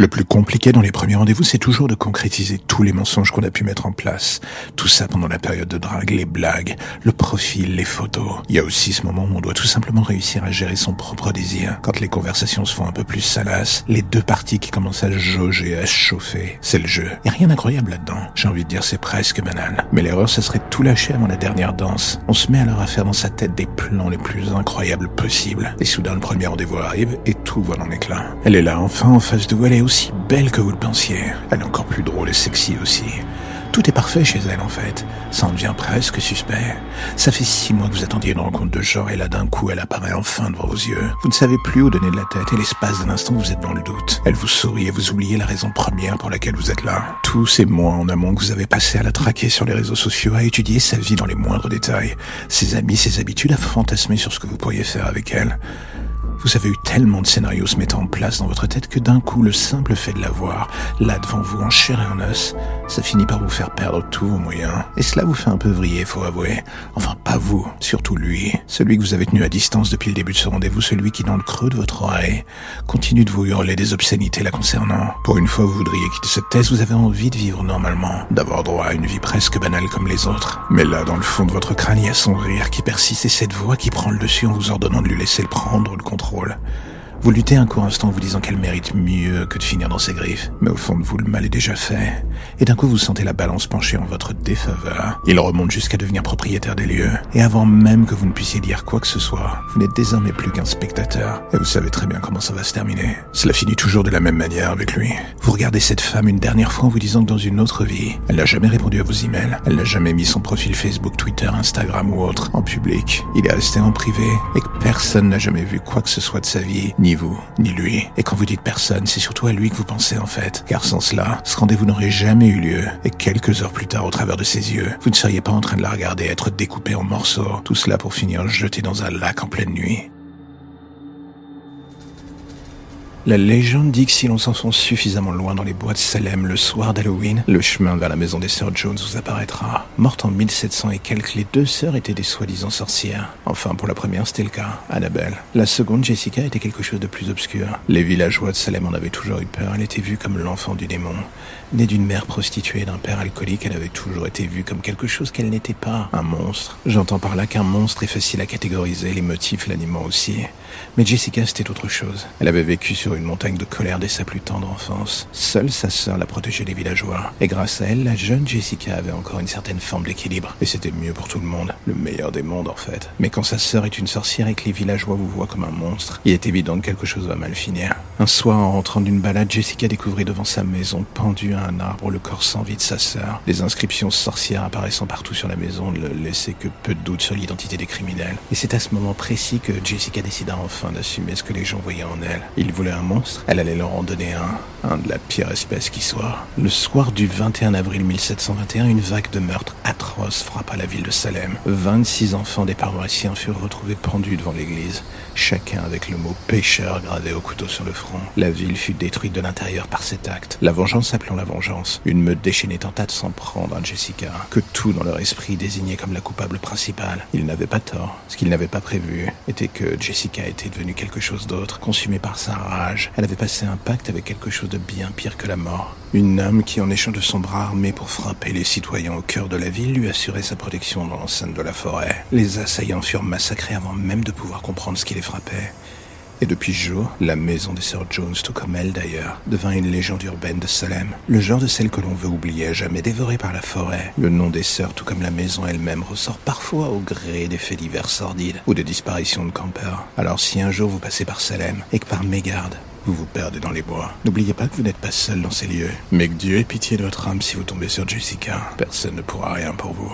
Le plus compliqué dans les premiers rendez-vous, c'est toujours de concrétiser tous les mensonges qu'on a pu mettre en place. Tout ça pendant la période de drague, les blagues, le profil, les photos. Il y a aussi ce moment où on doit tout simplement réussir à gérer son propre désir. Quand les conversations se font un peu plus salaces, les deux parties qui commencent à jauger, à chauffer. C'est le jeu. Y a rien d'incroyable là-dedans. J'ai envie de dire c'est presque banal. Mais l'erreur, ça serait de tout lâcher avant la dernière danse. On se met alors à faire dans sa tête des plans les plus incroyables possibles. Et soudain, le premier rendez-vous arrive et tout vole en éclat. Elle est là, enfin, en face de vous, aussi belle que vous le pensiez. Elle est encore plus drôle et sexy aussi. Tout est parfait chez elle en fait. Ça en devient presque suspect. Ça fait six mois que vous attendiez une rencontre de genre et là d'un coup elle apparaît enfin devant vos yeux. Vous ne savez plus où donner de la tête et l'espace d'un instant vous êtes dans le doute. Elle vous sourit et vous oubliez la raison première pour laquelle vous êtes là. Tous ces mois en amont que vous avez passé à la traquer sur les réseaux sociaux, à étudier sa vie dans les moindres détails, ses amis, ses habitudes, à fantasmer sur ce que vous pourriez faire avec elle. Vous avez eu tellement de scénarios se mettant en place dans votre tête que d'un coup, le simple fait de la voir, là devant vous, en chair et en os, ça finit par vous faire perdre tous vos moyens. Et cela vous fait un peu vriller, faut avouer. Enfin, pas vous, surtout lui. Celui que vous avez tenu à distance depuis le début de ce rendez-vous, celui qui, dans le creux de votre oreille, continue de vous hurler des obscénités la concernant. Pour une fois, vous voudriez quitter cette thèse, vous avez envie de vivre normalement, d'avoir droit à une vie presque banale comme les autres. Mais là, dans le fond de votre crâne, il y a son rire qui persiste et cette voix qui prend le dessus en vous ordonnant de lui laisser le prendre le contrôle rôle. Vous luttez un court instant en vous disant qu'elle mérite mieux que de finir dans ses griffes. Mais au fond de vous, le mal est déjà fait. Et d'un coup, vous sentez la balance pencher en votre défaveur. Il remonte jusqu'à devenir propriétaire des lieux. Et avant même que vous ne puissiez dire quoi que ce soit, vous n'êtes désormais plus qu'un spectateur. Et vous savez très bien comment ça va se terminer. Cela finit toujours de la même manière avec lui. Vous regardez cette femme une dernière fois en vous disant que dans une autre vie, elle n'a jamais répondu à vos emails. Elle n'a jamais mis son profil Facebook, Twitter, Instagram ou autre en public. Il est resté en privé et que personne n'a jamais vu quoi que ce soit de sa vie, ni vous, ni lui. Et quand vous dites personne, c'est surtout à lui que vous pensez en fait. Car sans cela, ce rendez-vous n'aurait jamais eu lieu. Et quelques heures plus tard, au travers de ses yeux, vous ne seriez pas en train de la regarder être découpée en morceaux. Tout cela pour finir jeté dans un lac en pleine nuit. La légende dit que si l'on s'enfonce suffisamment loin dans les bois de Salem le soir d'Halloween, le chemin vers la maison des sœurs Jones vous apparaîtra. Morte en 1700 et quelques, les deux sœurs étaient des soi-disant sorcières. Enfin, pour la première, c'était le cas, Annabelle. La seconde, Jessica, était quelque chose de plus obscur. Les villageois de Salem en avaient toujours eu peur. Elle était vue comme l'enfant du démon. Née d'une mère prostituée et d'un père alcoolique, elle avait toujours été vue comme quelque chose qu'elle n'était pas, un monstre. J'entends par là qu'un monstre est facile à catégoriser, les motifs l'animant aussi. Mais Jessica, c'était autre chose. Elle avait vécu sur une montagne de colère dès sa plus tendre enfance. Seule sa sœur la protégeait des villageois. Et grâce à elle, la jeune Jessica avait encore une certaine forme d'équilibre. Et c'était mieux pour tout le monde. Le meilleur des mondes, en fait. Mais quand sa sœur est une sorcière et que les villageois vous voient comme un monstre, il est évident que quelque chose va mal finir. Un soir, en rentrant d'une balade, Jessica découvrit devant sa maison, pendue à un arbre, le corps sans vie de sa sœur. Les inscriptions sorcières apparaissant partout sur la maison ne laissaient que peu de doute sur l'identité des criminels. Et c'est à ce moment précis que Jessica décida enfin d'assumer ce que les gens voyaient en elle. Ils voulaient un monstre, elle allait leur en donner un, un de la pire espèce qui soit. Le soir du 21 avril 1721, une vague de meurtres atroces frappa la ville de Salem. 26 enfants des paroissiens furent retrouvés pendus devant l'église, chacun avec le mot pécheur gravé au couteau sur le front. La ville fut détruite de l'intérieur par cet acte, la vengeance appelant la vengeance. Une meute déchaînée tenta de s'en prendre à Jessica, que tout dans leur esprit désignait comme la coupable principale. Ils n'avaient pas tort. Ce qu'ils n'avaient pas prévu était que Jessica était devenue quelque chose d'autre, consumée par sa rage. Elle avait passé un pacte avec quelque chose de bien pire que la mort. Une âme qui, en échange de son bras armé pour frapper les citoyens au cœur de la ville, lui assurait sa protection dans l'enceinte de la forêt. Les assaillants furent massacrés avant même de pouvoir comprendre ce qui les frappait. Et depuis ce jour, la maison des sœurs Jones, tout comme elle d'ailleurs, devint une légende urbaine de Salem. Le genre de celle que l'on veut oublier, à jamais dévorée par la forêt. Le nom des sœurs, tout comme la maison elle-même, ressort parfois au gré des faits divers sordides ou de disparitions de campeurs. Alors si un jour vous passez par Salem et que par mégarde, vous vous perdez dans les bois. N'oubliez pas que vous n'êtes pas seul dans ces lieux. Mais que Dieu ait pitié de votre âme si vous tombez sur Jessica. Personne ne pourra rien pour vous.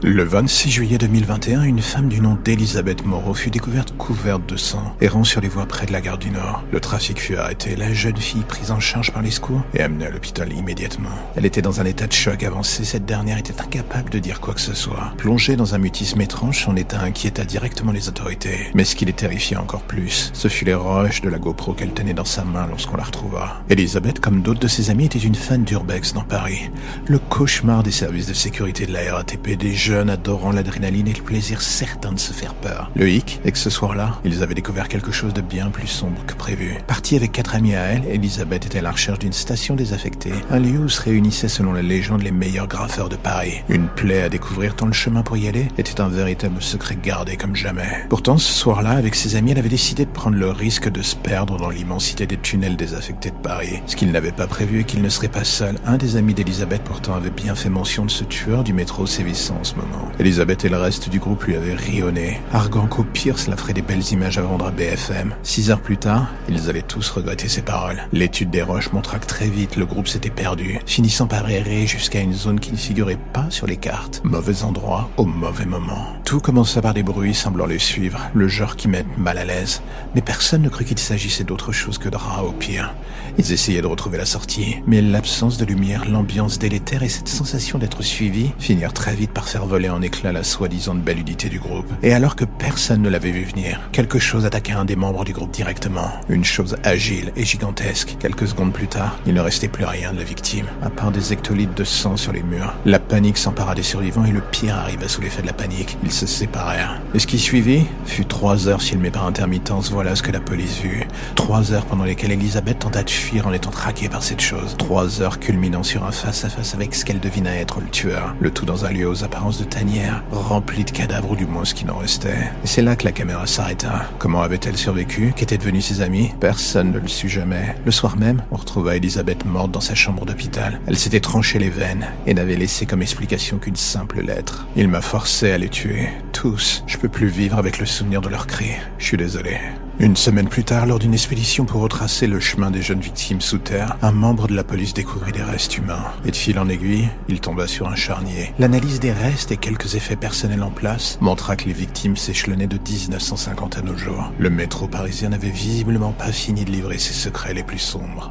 Le 26 juillet 2021, une femme du nom d'Elisabeth Moreau fut découverte couverte de sang, errant sur les voies près de la gare du Nord. Le trafic fut arrêté, la jeune fille prise en charge par les secours et amenée à l'hôpital immédiatement. Elle était dans un état de choc avancé, cette dernière était incapable de dire quoi que ce soit. Plongée dans un mutisme étrange, son état inquiéta directement les autorités. Mais ce qui les terrifiait encore plus, ce fut les roches de la GoPro qu'elle tenait dans sa main lorsqu'on la retrouva. Elisabeth, comme d'autres de ses amis, était une fan d'Urbex dans Paris. Le cauchemar des services de sécurité de la RATP des jeunes adorant l'adrénaline et le plaisir certain de se faire peur. Le hic est que ce soir-là, ils avaient découvert quelque chose de bien plus sombre que prévu. Partie avec quatre amis à elle, Elisabeth était à la recherche d'une station désaffectée, un lieu où se réunissaient selon la légende les meilleurs graffeurs de Paris. Une plaie à découvrir tant le chemin pour y aller était un véritable secret gardé comme jamais. Pourtant, ce soir-là, avec ses amis, elle avait décidé de prendre le risque de se perdre dans l'immensité des tunnels désaffectés de Paris. Ce qu'il n'avait pas prévu est qu'il ne serait pas seul. Un des amis d'Elisabeth pourtant avait bien fait mention de ce tueur du métro sévissant moment. Elisabeth et le reste du groupe lui avaient rionné, arguant qu'au pire cela ferait des belles images à vendre à BFM. Six heures plus tard, ils allaient tous regretter ces paroles. L'étude des roches montra que très vite le groupe s'était perdu, finissant par errer jusqu'à une zone qui ne figurait pas sur les cartes. Mauvais endroit au mauvais moment. Tout commença par des bruits semblant les suivre, le genre qui met mal à l'aise. Mais personne ne crut qu'il s'agissait d'autre chose que de rats au pire. Ils essayaient de retrouver la sortie, mais l'absence de lumière, l'ambiance délétère et cette sensation d'être suivi finirent très vite par faire voler en éclats la soi-disant belle unité du groupe. Et alors que personne ne l'avait vu venir, quelque chose attaqua un des membres du groupe directement. Une chose agile et gigantesque. Quelques secondes plus tard, il ne restait plus rien de la victime, à part des hectolitres de sang sur les murs. La panique s'empara des survivants et le pire arriva sous l'effet de la panique. Ils se séparèrent. Et ce qui suivit fut trois heures filmées par intermittence, voilà ce que la police vit. Trois heures pendant lesquelles Elisabeth tenta de fuir en étant traquée par cette chose. Trois heures culminant sur un face-à-face avec ce qu'elle devina être le tueur. Le tout dans un lieu aux apparences de tanière, rempli de cadavres ou du moins ce qui n'en restait. Et c'est là que la caméra s'arrêta. Comment avait-elle survécu? Qu'étaient devenus ses amis? Personne ne le sut jamais. Le soir même, on retrouva Elisabeth morte dans sa chambre d'hôpital. Elle s'était tranché les veines et n'avait laissé comme explication qu'une simple lettre. Il m'a forcé à les tuer. Tous. Je peux plus vivre avec le souvenir de leurs cris. Je suis désolé. Une semaine plus tard, lors d'une expédition pour retracer le chemin des jeunes victimes sous terre, un membre de la police découvrit des restes humains. Et de fil en aiguille, il tomba sur un charnier. L'analyse des restes et quelques effets personnels en place montra que les victimes s'échelonnaient de 1950 à nos jours. Le métro parisien n'avait visiblement pas fini de livrer ses secrets les plus sombres.